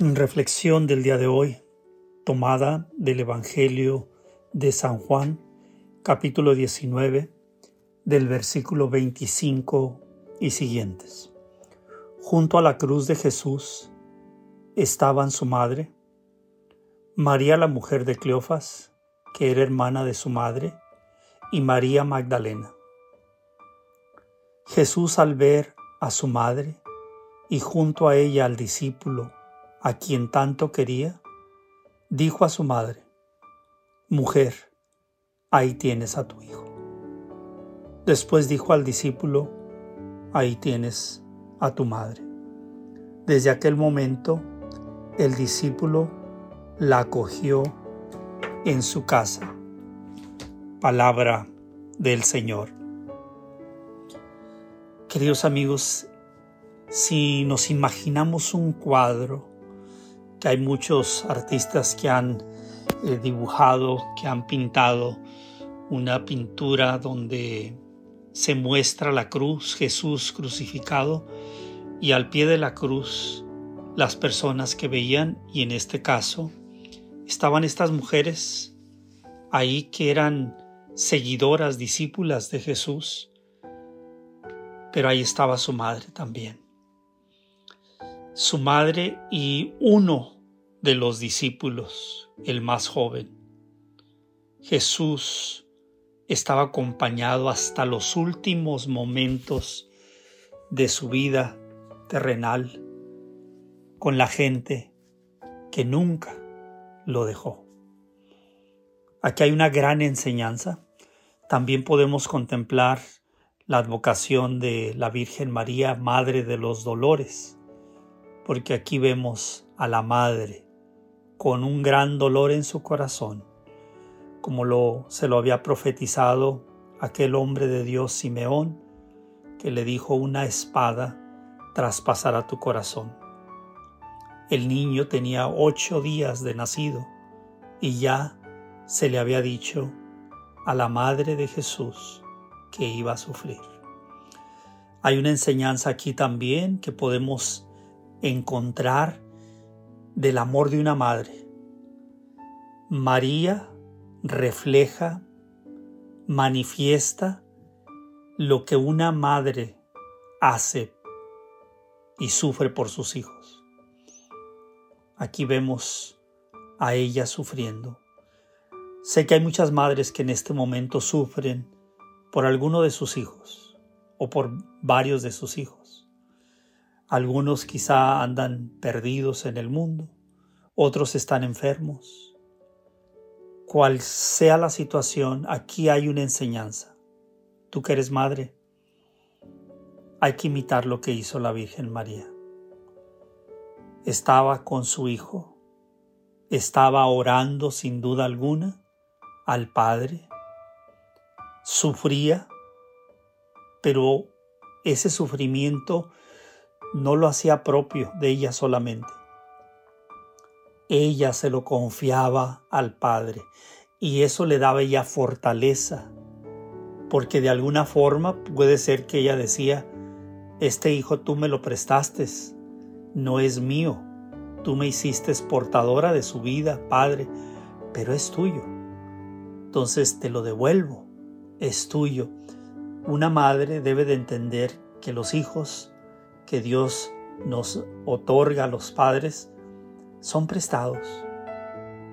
Reflexión del día de hoy, tomada del Evangelio de San Juan, capítulo 19, del versículo 25 y siguientes. Junto a la cruz de Jesús estaban su madre, María la mujer de Cleofas, que era hermana de su madre, y María Magdalena. Jesús al ver a su madre y junto a ella al discípulo, a quien tanto quería, dijo a su madre, Mujer, ahí tienes a tu hijo. Después dijo al discípulo, Ahí tienes a tu madre. Desde aquel momento, el discípulo la acogió en su casa. Palabra del Señor. Queridos amigos, si nos imaginamos un cuadro que hay muchos artistas que han eh, dibujado, que han pintado una pintura donde se muestra la cruz, Jesús crucificado, y al pie de la cruz las personas que veían, y en este caso estaban estas mujeres ahí que eran seguidoras, discípulas de Jesús, pero ahí estaba su madre también su madre y uno de los discípulos, el más joven. Jesús estaba acompañado hasta los últimos momentos de su vida terrenal con la gente que nunca lo dejó. Aquí hay una gran enseñanza. También podemos contemplar la advocación de la Virgen María, Madre de los Dolores porque aquí vemos a la madre con un gran dolor en su corazón, como lo se lo había profetizado aquel hombre de Dios Simeón, que le dijo una espada traspasará tu corazón. El niño tenía ocho días de nacido y ya se le había dicho a la madre de Jesús que iba a sufrir. Hay una enseñanza aquí también que podemos encontrar del amor de una madre. María refleja, manifiesta lo que una madre hace y sufre por sus hijos. Aquí vemos a ella sufriendo. Sé que hay muchas madres que en este momento sufren por alguno de sus hijos o por varios de sus hijos. Algunos quizá andan perdidos en el mundo, otros están enfermos. Cual sea la situación, aquí hay una enseñanza. Tú que eres madre, hay que imitar lo que hizo la Virgen María. Estaba con su hijo, estaba orando sin duda alguna al Padre, sufría, pero ese sufrimiento no lo hacía propio de ella solamente. Ella se lo confiaba al Padre y eso le daba ella fortaleza, porque de alguna forma puede ser que ella decía, este hijo tú me lo prestaste, no es mío, tú me hiciste portadora de su vida, Padre, pero es tuyo. Entonces te lo devuelvo, es tuyo. Una madre debe de entender que los hijos que Dios nos otorga a los padres son prestados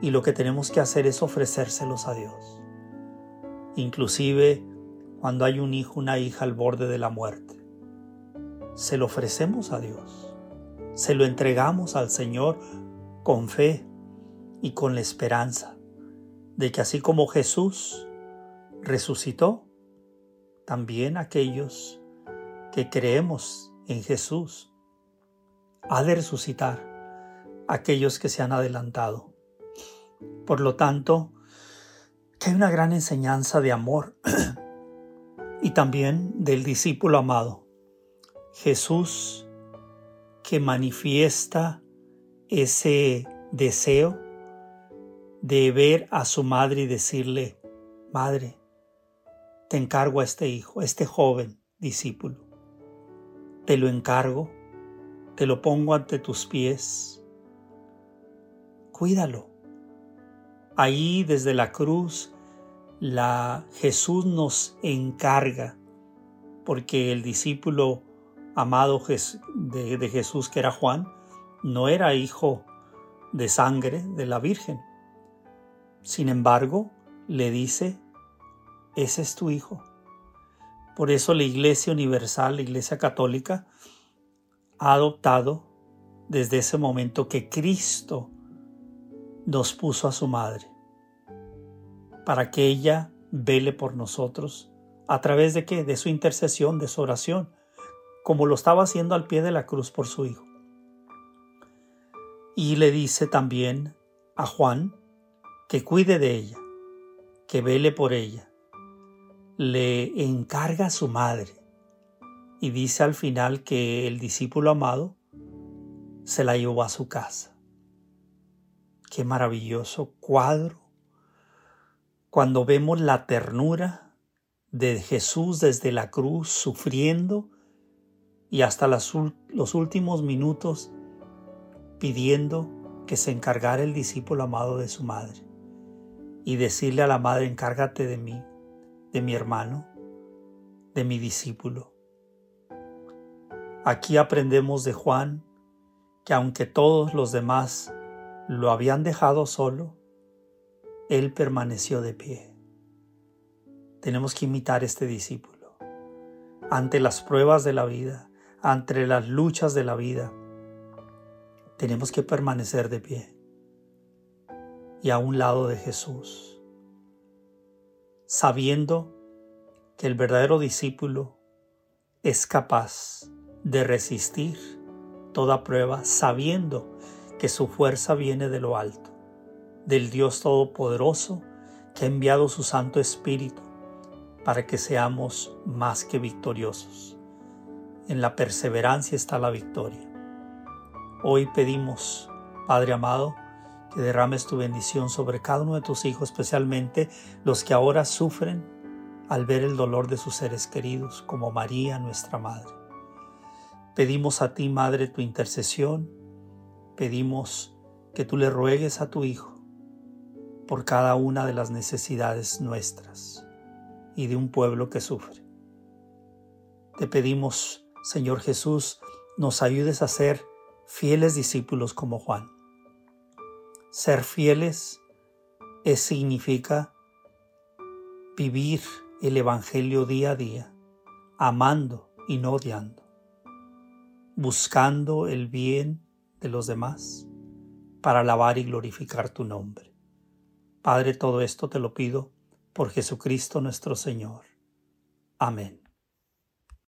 y lo que tenemos que hacer es ofrecérselos a Dios. Inclusive cuando hay un hijo, una hija al borde de la muerte, se lo ofrecemos a Dios, se lo entregamos al Señor con fe y con la esperanza de que así como Jesús resucitó, también aquellos que creemos en Jesús ha de resucitar aquellos que se han adelantado. Por lo tanto, que hay una gran enseñanza de amor y también del discípulo amado. Jesús que manifiesta ese deseo de ver a su madre y decirle, Madre, te encargo a este hijo, a este joven discípulo te lo encargo, te lo pongo ante tus pies, cuídalo. Ahí desde la cruz, la Jesús nos encarga, porque el discípulo amado de, de Jesús, que era Juan, no era hijo de sangre de la Virgen. Sin embargo, le dice, ese es tu hijo. Por eso la Iglesia Universal, la Iglesia Católica, ha adoptado desde ese momento que Cristo nos puso a su madre, para que ella vele por nosotros, a través de qué? De su intercesión, de su oración, como lo estaba haciendo al pie de la cruz por su hijo. Y le dice también a Juan que cuide de ella, que vele por ella. Le encarga a su madre y dice al final que el discípulo amado se la llevó a su casa. Qué maravilloso cuadro cuando vemos la ternura de Jesús desde la cruz sufriendo y hasta los últimos minutos pidiendo que se encargara el discípulo amado de su madre y decirle a la madre, encárgate de mí, de mi hermano, de mi discípulo. Aquí aprendemos de Juan que aunque todos los demás lo habían dejado solo, él permaneció de pie. Tenemos que imitar a este discípulo. Ante las pruebas de la vida, ante las luchas de la vida, tenemos que permanecer de pie y a un lado de Jesús, sabiendo que el verdadero discípulo es capaz de resistir toda prueba, sabiendo que su fuerza viene de lo alto, del Dios Todopoderoso que ha enviado su Santo Espíritu para que seamos más que victoriosos. En la perseverancia está la victoria. Hoy pedimos, Padre amado, que derrames tu bendición sobre cada uno de tus hijos, especialmente los que ahora sufren al ver el dolor de sus seres queridos, como María, nuestra Madre. Pedimos a ti, Madre, tu intercesión. Pedimos que tú le ruegues a tu Hijo por cada una de las necesidades nuestras y de un pueblo que sufre. Te pedimos, Señor Jesús, nos ayudes a ser fieles discípulos como Juan. Ser fieles es, significa vivir el Evangelio día a día, amando y no odiando, buscando el bien de los demás para alabar y glorificar tu nombre. Padre, todo esto te lo pido por Jesucristo nuestro Señor. Amén.